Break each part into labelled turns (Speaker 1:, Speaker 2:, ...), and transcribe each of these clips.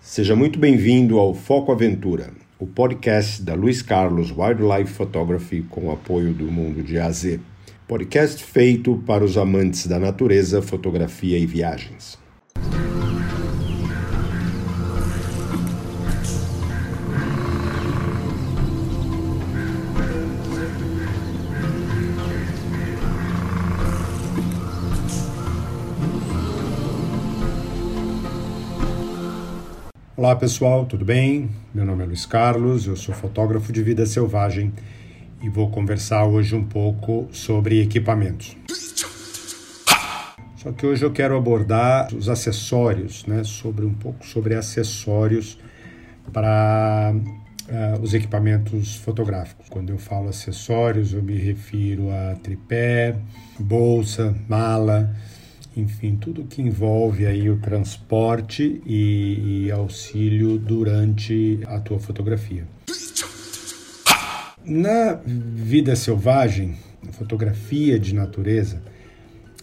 Speaker 1: Seja muito bem-vindo ao Foco Aventura, o podcast da Luiz Carlos Wildlife Photography com o apoio do Mundo de AZ. Podcast feito para os amantes da natureza, fotografia e viagens.
Speaker 2: Olá pessoal, tudo bem? Meu nome é Luiz Carlos, eu sou fotógrafo de vida selvagem e vou conversar hoje um pouco sobre equipamentos. Só que hoje eu quero abordar os acessórios, né? Sobre um pouco sobre acessórios para uh, os equipamentos fotográficos. Quando eu falo acessórios, eu me refiro a tripé, bolsa, mala enfim, tudo que envolve aí o transporte e, e auxílio durante a tua fotografia. Na vida selvagem, a fotografia de natureza,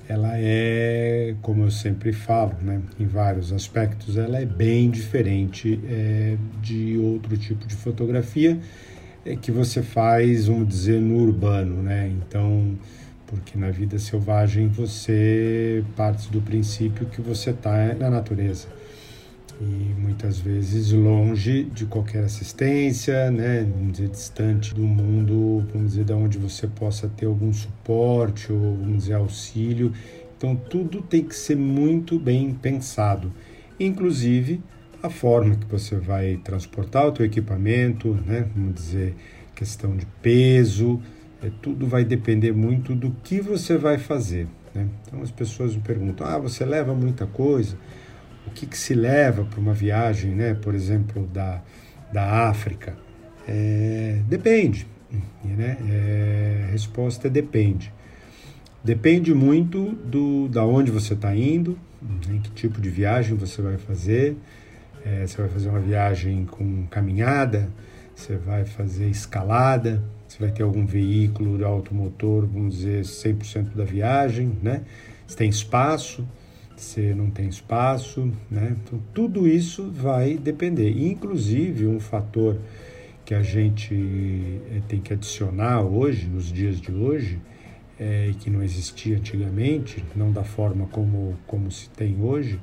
Speaker 2: ela é, como eu sempre falo, né, em vários aspectos, ela é bem diferente é, de outro tipo de fotografia é, que você faz, vamos dizer, no urbano, né? Então, porque na vida selvagem você parte do princípio que você está na natureza. E muitas vezes longe de qualquer assistência, né, vamos dizer, distante do mundo, vamos dizer, da onde você possa ter algum suporte ou vamos dizer auxílio. Então tudo tem que ser muito bem pensado, inclusive a forma que você vai transportar o teu equipamento, né, vamos dizer, questão de peso, é, tudo vai depender muito do que você vai fazer. Né? Então as pessoas me perguntam: ah, você leva muita coisa? O que, que se leva para uma viagem, né? por exemplo, da, da África? É, depende. Né? É, a resposta é depende. Depende muito do da onde você está indo, em que tipo de viagem você vai fazer. É, você vai fazer uma viagem com caminhada, você vai fazer escalada, você vai ter algum veículo automotor, vamos dizer, 100% da viagem, né? Se tem espaço, se não tem espaço, né? Então, tudo isso vai depender. Inclusive, um fator que a gente eh, tem que adicionar hoje, nos dias de hoje, é, que não existia antigamente, não da forma como, como se tem hoje,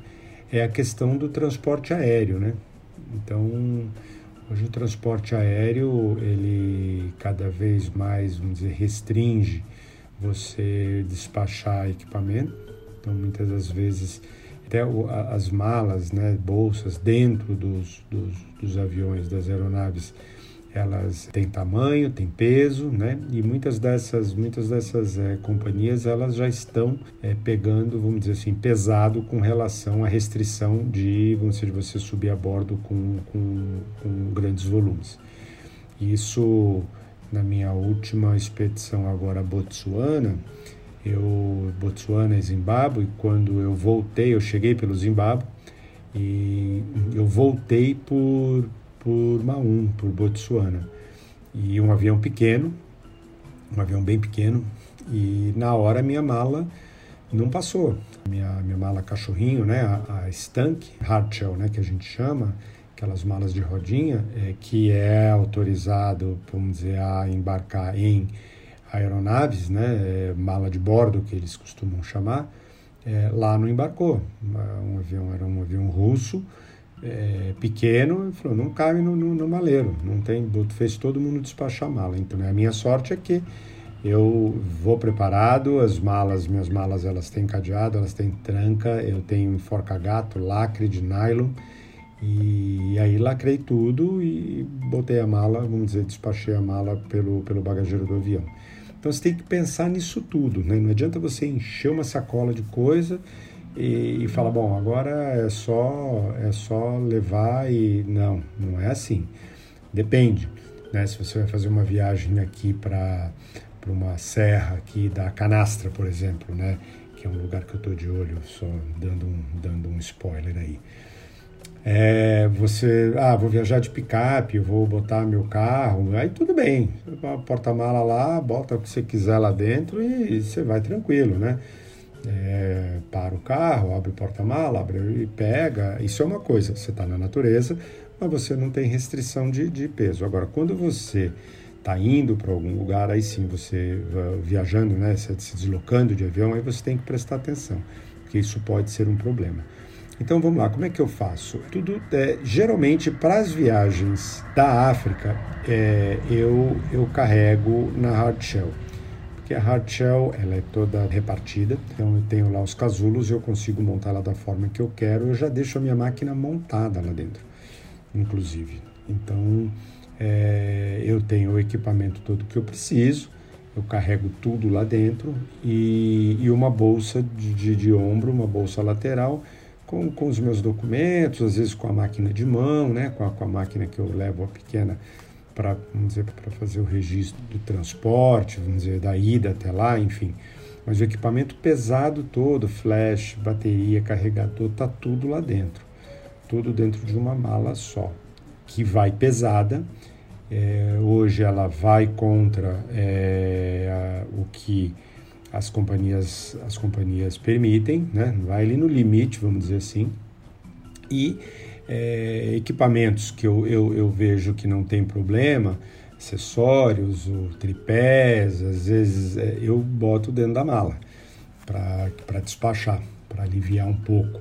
Speaker 2: é a questão do transporte aéreo, né? Então, Hoje o transporte aéreo, ele cada vez mais, vamos dizer, restringe você despachar equipamento. Então, muitas das vezes, até as malas, né, bolsas dentro dos, dos, dos aviões, das aeronaves, elas têm tamanho, têm peso, né? E muitas dessas, muitas dessas é, companhias elas já estão é, pegando, vamos dizer assim, pesado com relação à restrição de, vamos dizer, de você subir a bordo com, com, com grandes volumes. Isso na minha última expedição agora a Botsuana, eu Botsuana e Zimbábue, quando eu voltei, eu cheguei pelo Zimbábue e eu voltei por por Maum, por Botsuana. E um avião pequeno, um avião bem pequeno, e na hora minha mala não passou. Minha, minha mala cachorrinho, né, a, a Stank Hardshell, né, que a gente chama, aquelas malas de rodinha, é, que é autorizado, vamos dizer, a embarcar em aeronaves, né, é, mala de bordo que eles costumam chamar, é, lá não embarcou. Um avião era um avião russo, é, pequeno, falou, não cabe no, no, no, maleiro, não tem, fez todo mundo despachar mala. Então, né, a minha sorte é que eu vou preparado, as malas, minhas malas, elas têm cadeado, elas têm tranca, eu tenho forca-gato, lacre de nylon, e aí lacrei tudo e botei a mala, vamos dizer, despachei a mala pelo, pelo bagageiro do avião. Então você tem que pensar nisso tudo, né? Não adianta você encher uma sacola de coisa e, e fala bom agora é só é só levar e não não é assim. Depende né? Se você vai fazer uma viagem aqui para para uma serra aqui da Canastra por exemplo né? Que é um lugar que eu estou de olho só dando um dando um spoiler aí. É, você, ah, vou viajar de picape, vou botar meu carro, aí tudo bem, porta-mala lá, bota o que você quiser lá dentro e você vai tranquilo, né? É, para o carro, abre o porta-mala, abre e pega. Isso é uma coisa, você está na natureza, mas você não tem restrição de, de peso. Agora, quando você está indo para algum lugar, aí sim você viajando, né, se deslocando de avião, aí você tem que prestar atenção, porque isso pode ser um problema. Então vamos lá, como é que eu faço? Tudo é, geralmente para as viagens da África é, eu eu carrego na hard shell, a hard shell ela é toda repartida, então eu tenho lá os casulos, eu consigo montar ela da forma que eu quero, eu já deixo a minha máquina montada lá dentro, inclusive. Então é, eu tenho o equipamento todo que eu preciso, eu carrego tudo lá dentro e, e uma bolsa de, de, de, ombro, uma bolsa lateral com, com os meus documentos, às vezes com a máquina de mão, né, com, a, com a máquina que eu levo a pequena para fazer o registro do transporte, vamos dizer da ida até lá, enfim. Mas o equipamento pesado todo, flash, bateria, carregador, tá tudo lá dentro, tudo dentro de uma mala só que vai pesada. É, hoje ela vai contra é, a, o que as companhias, as companhias permitem, né? vai ali no limite, vamos dizer assim. E é, equipamentos que eu, eu, eu, vejo que não tem problema, acessórios, o tripés, às vezes é, eu boto dentro da mala para despachar, para aliviar um pouco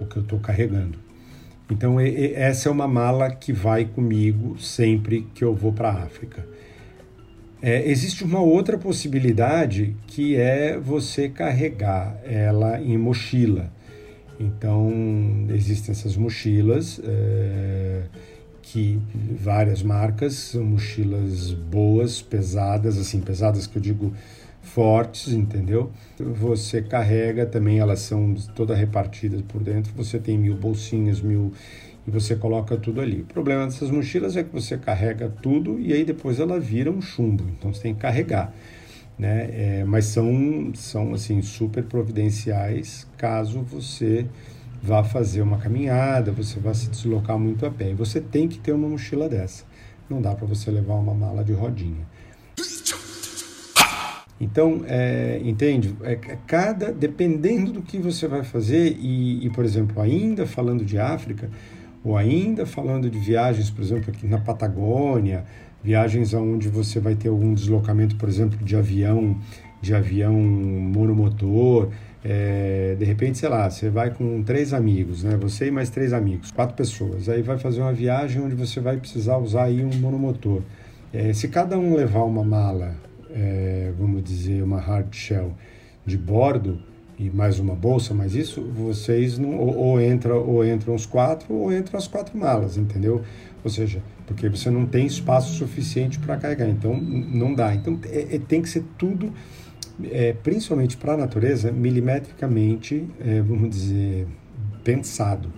Speaker 2: o que eu estou carregando. Então, essa é uma mala que vai comigo sempre que eu vou para a África. É, existe uma outra possibilidade que é você carregar ela em mochila. Então, existem essas mochilas, é, que várias marcas, são mochilas boas, pesadas, assim, pesadas que eu digo fortes, entendeu? Você carrega também, elas são todas repartidas por dentro, você tem mil bolsinhas, mil e você coloca tudo ali. O problema dessas mochilas é que você carrega tudo e aí depois ela vira um chumbo, então você tem que carregar. Né? É, mas são, são assim super providenciais caso você vá fazer uma caminhada, você vá se deslocar muito a pé. E você tem que ter uma mochila dessa. Não dá para você levar uma mala de rodinha. Então, é, entende? É, é, cada dependendo do que você vai fazer e, e, por exemplo, ainda falando de África ou ainda falando de viagens, por exemplo, aqui na Patagônia, viagens aonde você vai ter algum deslocamento, por exemplo, de avião, de avião monomotor, é, de repente, sei lá, você vai com três amigos, né? Você e mais três amigos, quatro pessoas. Aí vai fazer uma viagem onde você vai precisar usar aí um monomotor. É, se cada um levar uma mala é, vamos dizer, uma hard shell de bordo e mais uma bolsa, mas isso vocês não ou, ou entra ou entram os quatro ou entram as quatro malas, entendeu? Ou seja, porque você não tem espaço suficiente para carregar, então não dá. Então é, é, tem que ser tudo, é, principalmente para a natureza, milimetricamente, é, vamos dizer, pensado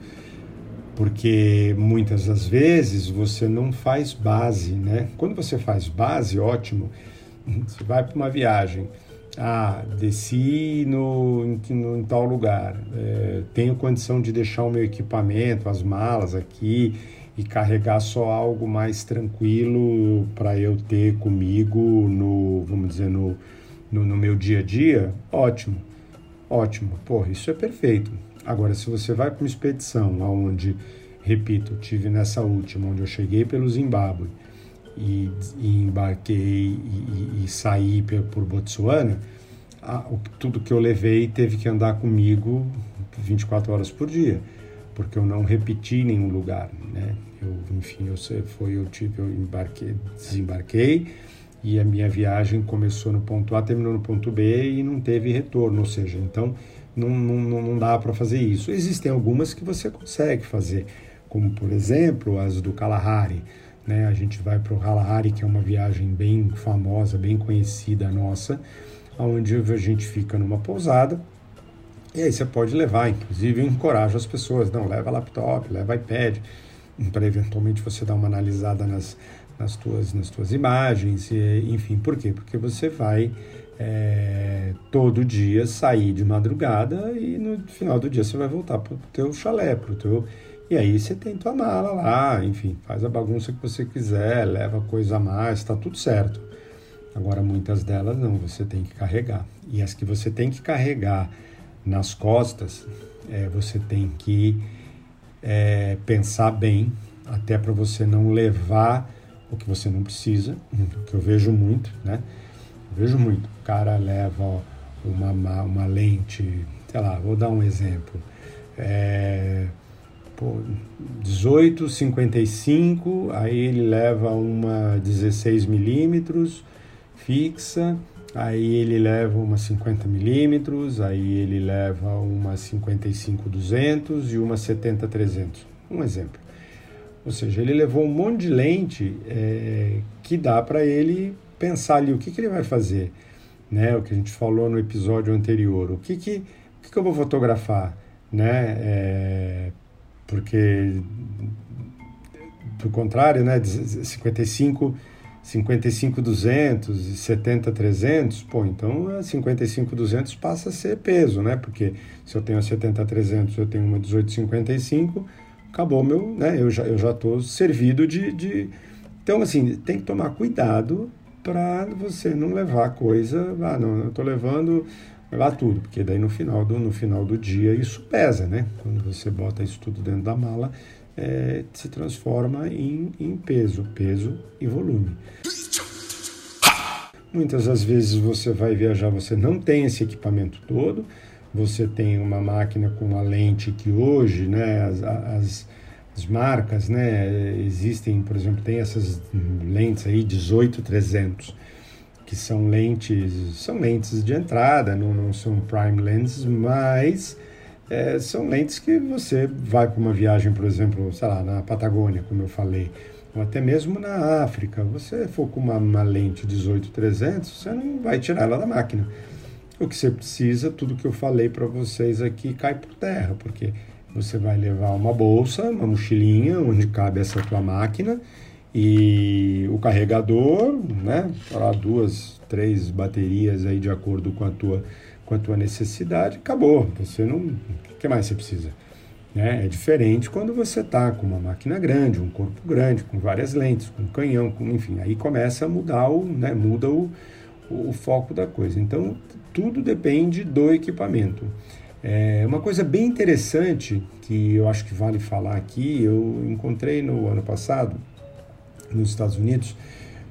Speaker 2: porque muitas das vezes você não faz base, né? Quando você faz base, ótimo, você vai para uma viagem. Ah, desci no, no, em tal lugar. É, tenho condição de deixar o meu equipamento, as malas aqui e carregar só algo mais tranquilo para eu ter comigo no, vamos dizer, no, no, no, meu dia a dia, ótimo, ótimo, porra, isso é perfeito. Agora, se você vai para uma expedição aonde, repito, tive nessa última, onde eu cheguei pelo Zimbábue, e, e embarquei e, e, saí por Botsuana, a, o, tudo que eu levei teve que andar comigo 24 horas por dia, porque eu não repeti nenhum lugar, né? Eu, enfim, eu foi eu tive eu embarquei, desembarquei e a minha viagem começou no ponto A, terminou no ponto B e não teve retorno, ou seja, então não, não, não dá para fazer isso. Existem algumas que você consegue fazer, como por exemplo as do Kalahari. Né? A gente vai para o Kalahari, que é uma viagem bem famosa, bem conhecida nossa, onde a gente fica numa pousada. E aí você pode levar, inclusive eu encorajo as pessoas, não, leva laptop, leva iPad, para eventualmente você dar uma analisada nas, nas, tuas, nas tuas imagens, e, enfim, por quê? Porque você vai é, todo dia sair de madrugada e no final do dia você vai voltar para o teu chalé, para o teu e aí você tem tua mala lá, enfim, faz a bagunça que você quiser, leva coisa a mais, tá tudo certo. Agora muitas delas não, você tem que carregar. E as que você tem que carregar nas costas, é, você tem que é, pensar bem, até para você não levar o que você não precisa, que eu vejo muito, né? Eu vejo muito. O cara leva uma, uma lente, sei lá, vou dar um exemplo. É, pô, 18, 55, aí ele leva uma 16 milímetros fixa, aí ele leva uma 50 milímetros, aí ele leva uma 55 200 e uma 70 300. Um exemplo. Ou seja, ele levou um monte de lente é, que dá para ele pensar ali o que, que ele vai fazer, né? O que a gente falou no episódio anterior. O que que, o que, que eu vou fotografar, né? É, porque do contrário, né? 55 55 200 e 70 300, pô, então a 55 200 passa a ser peso, né? Porque se eu tenho a 70 300, eu tenho uma 18 55, acabou meu, né? Eu já eu já tô servido de, de... então assim tem que tomar cuidado para você não levar coisa, ah, não, eu tô levando levar tudo, porque daí no final do no final do dia isso pesa, né? Quando você bota isso tudo dentro da mala, é, se transforma em, em peso, peso e volume. Muitas das vezes você vai viajar, você não tem esse equipamento todo, você tem uma máquina com uma lente que hoje, né, as, as, as marcas, né, existem, por exemplo, tem essas lentes aí 18-300, que são lentes, são lentes de entrada, não, não são prime lenses, mas é, são lentes que você vai para uma viagem, por exemplo, sei lá, na Patagônia, como eu falei, ou até mesmo na África, você for com uma, uma lente 18-300, você não vai tirar ela da máquina. O que você precisa, tudo que eu falei para vocês aqui cai por terra, porque você vai levar uma bolsa, uma mochilinha onde cabe essa tua máquina e o carregador, né, para duas, três baterias aí de acordo com a tua com a tua necessidade, acabou. Você não, o que mais você precisa? Né? É diferente quando você está com uma máquina grande, um corpo grande, com várias lentes, com canhão, com, enfim, aí começa a mudar o, né, muda o, o foco da coisa. Então, tudo depende do equipamento. É uma coisa bem interessante que eu acho que vale falar aqui, eu encontrei no ano passado nos Estados Unidos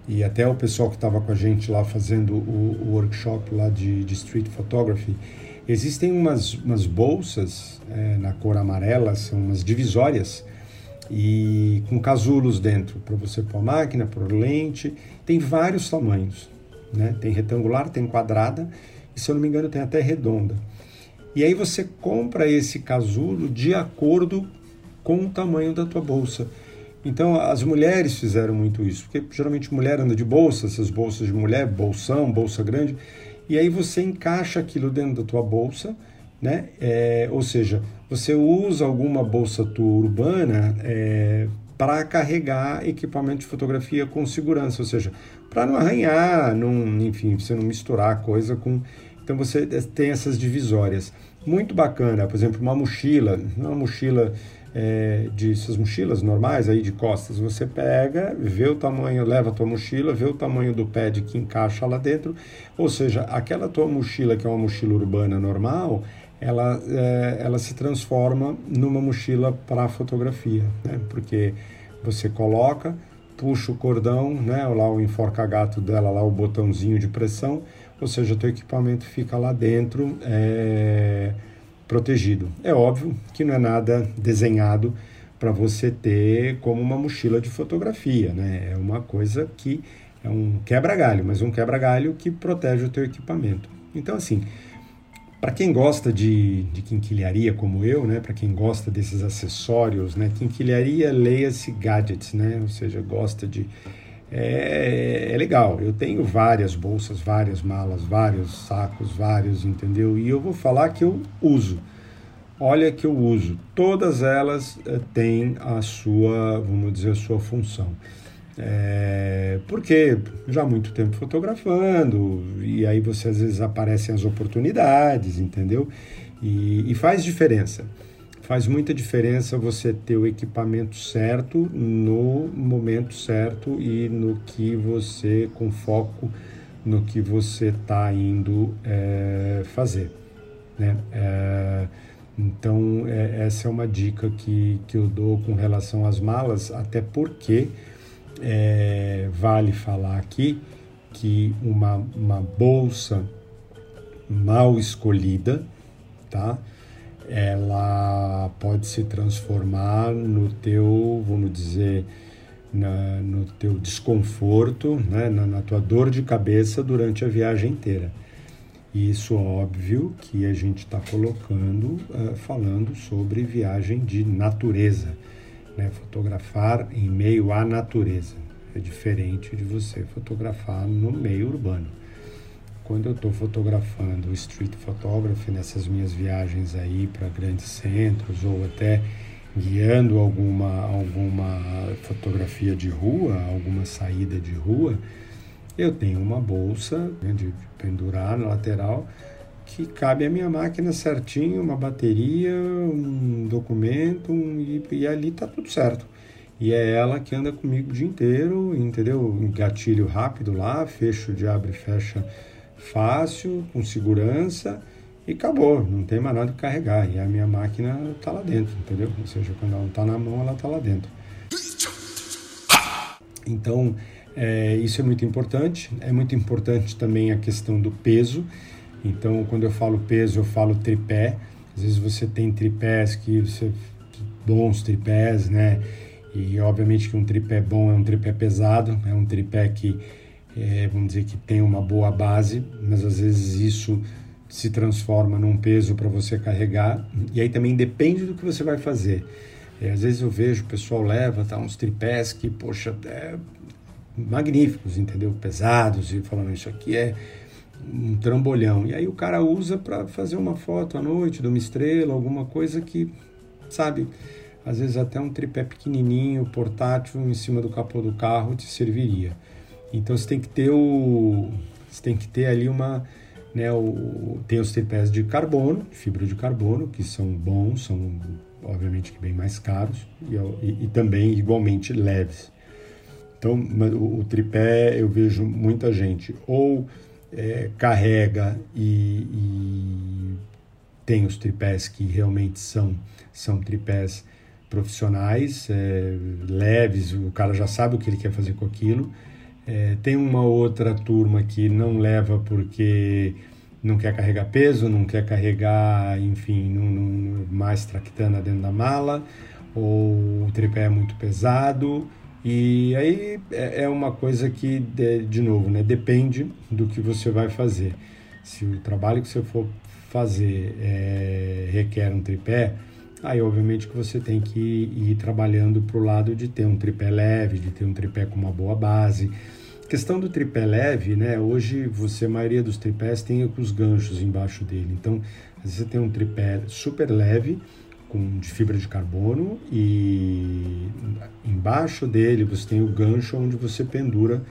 Speaker 2: e até o pessoal que estava com a gente lá fazendo o, o workshop lá de, de, street photography, existem umas, umas bolsas é, na cor amarela, são umas divisórias e com casulos dentro para você pôr a máquina, pôr lente, tem vários tamanhos, né? Tem retangular, tem quadrada e se eu não me engano tem até redonda. E aí você compra esse casulo de acordo com o tamanho da tua bolsa. Então, as mulheres fizeram muito isso, porque geralmente mulher anda de bolsa, essas bolsas de mulher, bolsão, bolsa grande, e aí você encaixa aquilo dentro da tua bolsa, né? É, ou seja, você usa alguma bolsa tua urbana é, para carregar equipamento de fotografia com segurança, ou seja, para não arranhar, não, enfim, você não misturar a coisa com. Então você tem essas divisórias. Muito bacana, por exemplo, uma mochila, uma mochila é, de suas mochilas normais aí de costas, você pega, vê o tamanho, leva a tua mochila, vê o tamanho do pad que encaixa lá dentro, ou seja, aquela tua mochila que é uma mochila urbana normal, ela, é, ela se transforma numa mochila para fotografia, né? porque você coloca, puxa o cordão, né? lá o enforca-gato dela, lá o botãozinho de pressão, ou seja, teu equipamento fica lá dentro, é, protegido. É óbvio que não é nada desenhado para você ter como uma mochila de fotografia, né? É uma coisa que é um quebra-galho, mas um quebra-galho que protege o teu equipamento. Então, assim, para quem gosta de, de quinquilharia como eu, né? Para quem gosta desses acessórios, né? Quinquilharia, leia-se gadgets, né? Ou seja, gosta de é, é, legal. Eu tenho várias bolsas, várias malas, vários sacos, vários, entendeu? E eu vou falar que eu uso. Olha que eu uso. Todas elas é, têm a sua, vamos dizer, a sua função. É, porque já há muito tempo fotografando, e aí você às vezes aparecem as oportunidades, entendeu? e, e faz diferença. Faz muita diferença você ter o equipamento certo no momento certo e no que você, com foco no que você está indo é, fazer. né? É, então, é, essa é uma dica que, que eu dou com relação às malas, até porque é, vale falar aqui que uma, uma bolsa mal escolhida, tá? Ela pode se transformar no teu, vamos dizer, na, no teu desconforto, né? na, na tua dor de cabeça durante a viagem inteira. Isso óbvio que a gente está colocando, uh, falando sobre viagem de natureza, né? fotografar em meio à natureza. É diferente de você fotografar no meio urbano. Quando eu estou fotografando street photography nessas minhas viagens aí para grandes centros ou até guiando alguma, alguma fotografia de rua, alguma saída de rua, eu tenho uma bolsa de pendurar na lateral que cabe a minha máquina certinho, uma bateria, um documento um, e, e, ali tá tudo certo. E é ela que anda comigo o dia inteiro, entendeu? Gatilho rápido lá, fecho de abre e fecha fácil, com segurança e acabou, não tem mais nada de carregar. E a minha máquina tá lá dentro, entendeu? Ou seja, quando ela não tá na mão, ela tá lá dentro. Então, é, isso é muito importante. É muito importante também a questão do peso. Então, quando eu falo peso, eu falo tripé. Às vezes você tem tripés que você bons tripés, né? E obviamente que um tripé bom é um tripé pesado, é um tripé que é, vamos dizer que tem uma boa base, mas às vezes isso se transforma num peso para você carregar. E aí também depende do que você vai fazer. É, às vezes eu vejo o pessoal leva tá, uns tripés que, poxa, é, magníficos, entendeu? Pesados e falando isso aqui é um trambolhão. E aí o cara usa para fazer uma foto à noite de uma estrela, alguma coisa que, sabe, às vezes até um tripé pequenininho, portátil, em cima do capô do carro te serviria. Então você tem que ter o você tem que ter ali uma né, o, tem os tripés de carbono, fibra de carbono, que são bons, são obviamente bem mais caros e, e, e também igualmente leves. Então, o, o, tripé eu vejo muita gente ou é, carrega e, e, tem os tripés que realmente são, são tripés profissionais, é, leves, o cara já sabe o que ele quer fazer com aquilo. É, tem uma outra turma que não leva porque não quer carregar peso, não quer carregar, enfim, não, não, mais tractana dentro da mala, ou o tripé é muito pesado e aí é, é uma coisa que, de, de novo, né, depende do que você vai fazer. Se o trabalho que você for fazer é, requer um tripé, aí obviamente que você tem que ir trabalhando para o lado de ter um tripé leve, de ter um tripé com uma boa base. Questão do tripé leve, né? Hoje você, a maioria dos tripés tem os ganchos embaixo dele. Então, às vezes você tem um tripé super leve, com, de fibra de carbono e embaixo dele você tem o gancho onde você pendura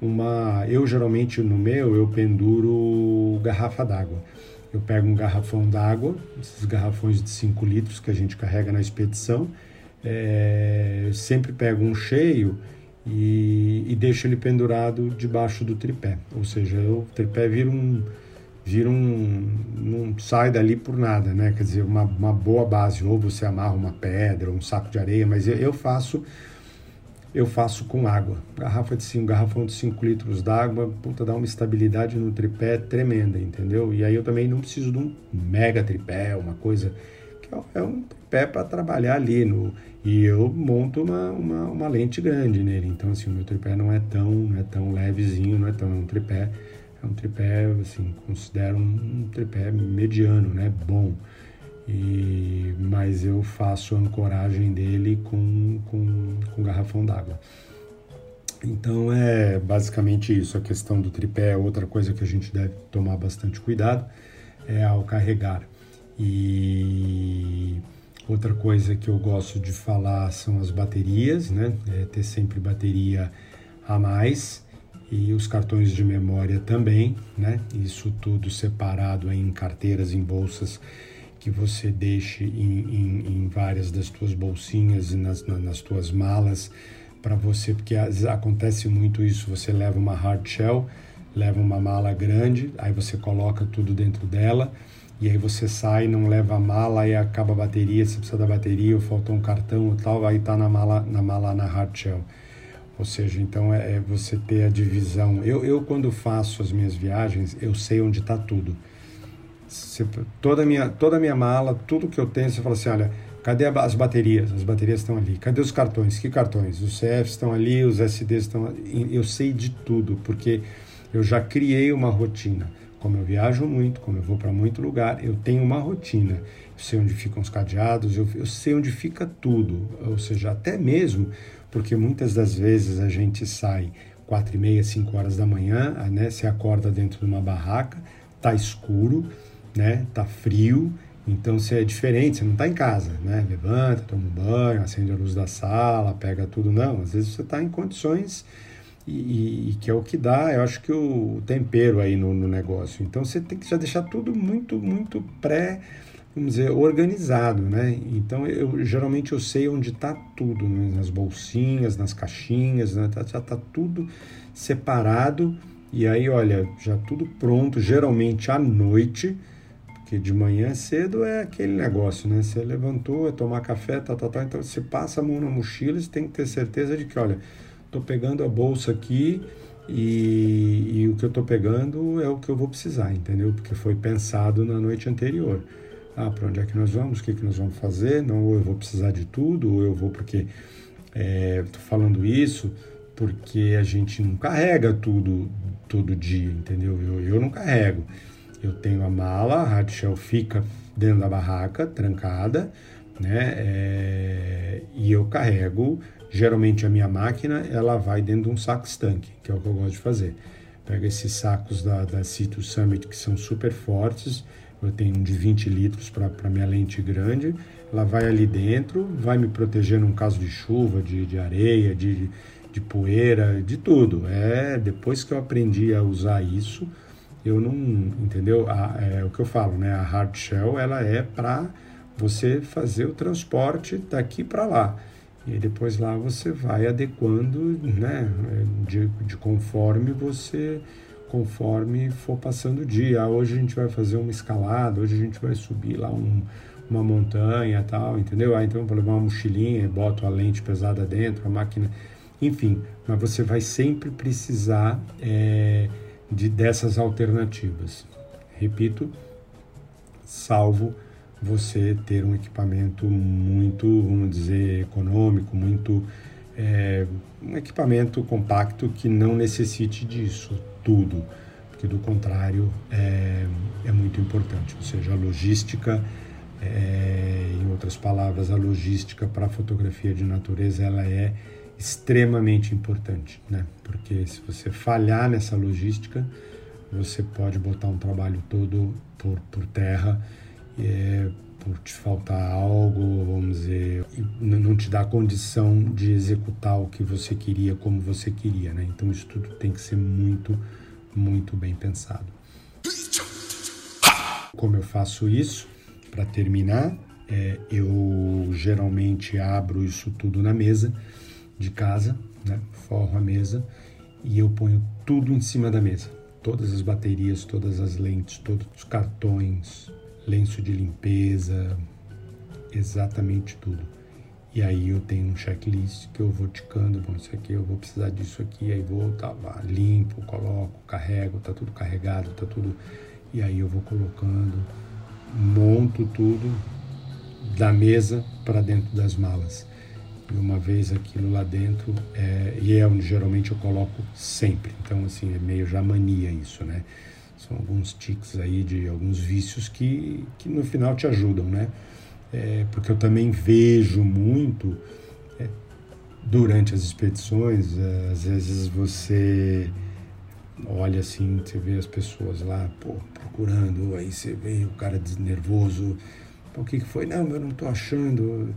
Speaker 2: uma... Eu geralmente no meu eu penduro garrafa d'água. Eu pego um garrafão d'água, esses garrafões de 5 litros que a gente carrega na expedição, é, sempre pego um cheio e, e deixo ele pendurado debaixo do tripé. Ou seja, o tripé vira um vira um. não sai dali por nada, né? Quer dizer, uma, uma boa base, ou você amarra uma pedra, um saco de areia, mas eu, eu faço eu faço com água. Garrafa de 5, garrafão de 5 litros d'água, puta, dá uma estabilidade no tripé tremenda, entendeu? E aí eu também não preciso de um mega tripé, uma coisa é um tripé para trabalhar ali no e eu monto uma, uma, uma, lente grande nele. Então assim, o meu tripé não é tão, não é tão levezinho, não é tão é um tripé é um tripé, assim, considero um, tripé mediano, né? Bom. E, mas eu faço a ancoragem dele com, com, com garrafão d'água. Então é basicamente isso. A questão do tripé é outra coisa que a gente deve tomar bastante cuidado é ao carregar. E outra coisa que eu gosto de falar são as baterias, né? É ter sempre bateria a mais e os cartões de memória também, né? Isso tudo separado em carteiras, em bolsas que você deixe em, em, em várias das tuas bolsinhas e nas, nas tuas malas para você, porque vezes acontece muito isso, você leva uma hard shell, leva uma mala grande, aí você coloca tudo dentro dela, e aí você sai, não leva a mala e acaba a bateria, você precisa da bateria, ou faltou um cartão ou tal, aí tá na mala na mala na hard shell. Ou seja, então é, é você ter a divisão. Eu, eu quando faço as minhas viagens, eu sei onde está tudo. Você, toda minha toda a minha mala, tudo que eu tenho, você fala assim, olha, cadê as baterias? As baterias estão ali. Cadê os cartões? Que cartões? Os CFs estão ali, os SDs estão ali. Eu sei de tudo, porque eu já criei uma rotina. Como eu viajo muito, como eu vou para muito lugar, eu tenho uma rotina. Eu sei onde ficam os cadeados, eu, eu sei onde fica tudo. Ou seja, até mesmo porque muitas das vezes a gente sai quatro e meia, cinco horas da manhã, né? Você acorda dentro de uma barraca, tá escuro, né? Tá frio, então você é diferente, você não está em casa, né? Levanta, toma um banho, acende a luz da sala, pega tudo, não. Às vezes você está em condições e, e, que é o que dá, eu acho que o tempero aí no, no, negócio. Então você tem que já deixar tudo muito, muito pré, vamos dizer, organizado, né? Então eu geralmente eu sei onde está tudo, né? nas bolsinhas, nas caixinhas, né? Tá, já está tudo separado. E aí, olha, já tudo pronto, geralmente à noite, porque de manhã cedo é aquele negócio, né? Você levantou, é tomar café, tá, tá, tá. Então você passa a mão na mochila, você tem que ter certeza de que, olha, estou pegando a bolsa aqui e, e o que eu estou pegando é o que eu vou precisar, entendeu? Porque foi pensado na noite anterior. Ah, para onde é que nós vamos? O que, que nós vamos fazer? Não, ou eu vou precisar de tudo, ou eu vou porque... Estou é, falando isso porque a gente não carrega tudo todo dia, entendeu? Eu, eu não carrego. Eu tenho a mala, a shell fica dentro da barraca, trancada, né? É, e eu carrego Geralmente a minha máquina ela vai dentro de um saco estanque, que é o que eu gosto de fazer. Pego esses sacos da, da Citrus Summit que são super fortes, eu tenho um de 20 litros para minha lente grande, ela vai ali dentro, vai me proteger num caso de chuva, de, de areia, de, de poeira, de tudo. É depois que eu aprendi a usar isso, eu não, entendeu? A, é o que eu falo, né? A hard shell ela é para você fazer o transporte daqui para lá. E depois lá você vai adequando, né, de, de conforme você conforme for passando o dia. Ah, hoje a gente vai fazer uma escalada, hoje a gente vai subir lá um, uma montanha tal, entendeu? Ah, então eu vou levar uma mochilinha, boto a lente pesada dentro, a máquina, enfim. Mas você vai sempre precisar é, de dessas alternativas. Repito, salvo você ter um equipamento muito, vamos dizer, econômico, muito é, um equipamento compacto que não necessite disso tudo, porque do contrário é, é muito importante. Ou seja, a logística, é, em outras palavras, a logística para a fotografia de natureza ela é extremamente importante, né? Porque se você falhar nessa logística, você pode botar um trabalho todo por, por terra é, por te faltar algo, vamos dizer, não te dá condição de executar o que você queria como você queria, né? Então isso tudo tem que ser muito, muito bem pensado. Como eu faço isso? Para terminar, é, eu geralmente abro isso tudo na mesa de casa, né? forro a mesa e eu ponho tudo em cima da mesa. Todas as baterias, todas as lentes, todos os cartões, lenço de limpeza, exatamente tudo. E aí eu tenho um checklist que eu vou ticando, bom, isso aqui eu vou precisar disso aqui, aí vou, tá, limpo, coloco, carrego, tá tudo carregado, tá tudo. E aí eu vou colocando, monto tudo da mesa para dentro das malas. E uma vez aquilo lá dentro, é, e é onde geralmente eu coloco sempre. Então, assim, é meio já mania isso, né? São alguns tics aí de alguns vícios que, que no final te ajudam, né? É, porque eu também vejo muito é, durante as expedições, é, às vezes você olha assim, você vê as pessoas lá, pô, procurando, aí você vê o cara nervoso, o que, que foi? Não, eu não estou achando.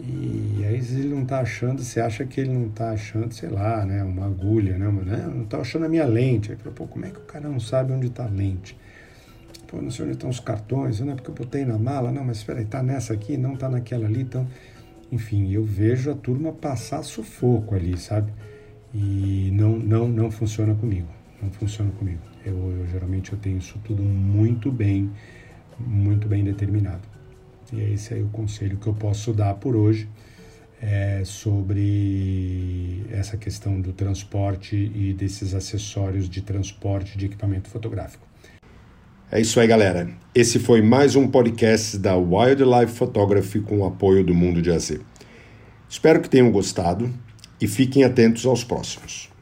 Speaker 2: E aí, se ele não está achando, você acha que ele não está achando, sei lá, né, uma agulha, né? Mas, né, não está achando a minha lente. Aí falou, pô, como é que o cara não sabe onde está a lente? Pô, não sei onde estão os cartões, não é porque eu botei na mala, não, mas espera aí, está nessa aqui, não está naquela ali, então... Enfim, eu vejo a turma passar sufoco ali, sabe? E não, não, não funciona comigo, não funciona comigo. Eu, eu geralmente eu tenho isso tudo muito bem muito bem determinado. E esse é o conselho que eu posso dar por hoje é, sobre essa questão do transporte e desses acessórios de transporte de equipamento fotográfico.
Speaker 1: É isso aí, galera. Esse foi mais um podcast da Wildlife Photography com o apoio do Mundo de AZ. Espero que tenham gostado e fiquem atentos aos próximos.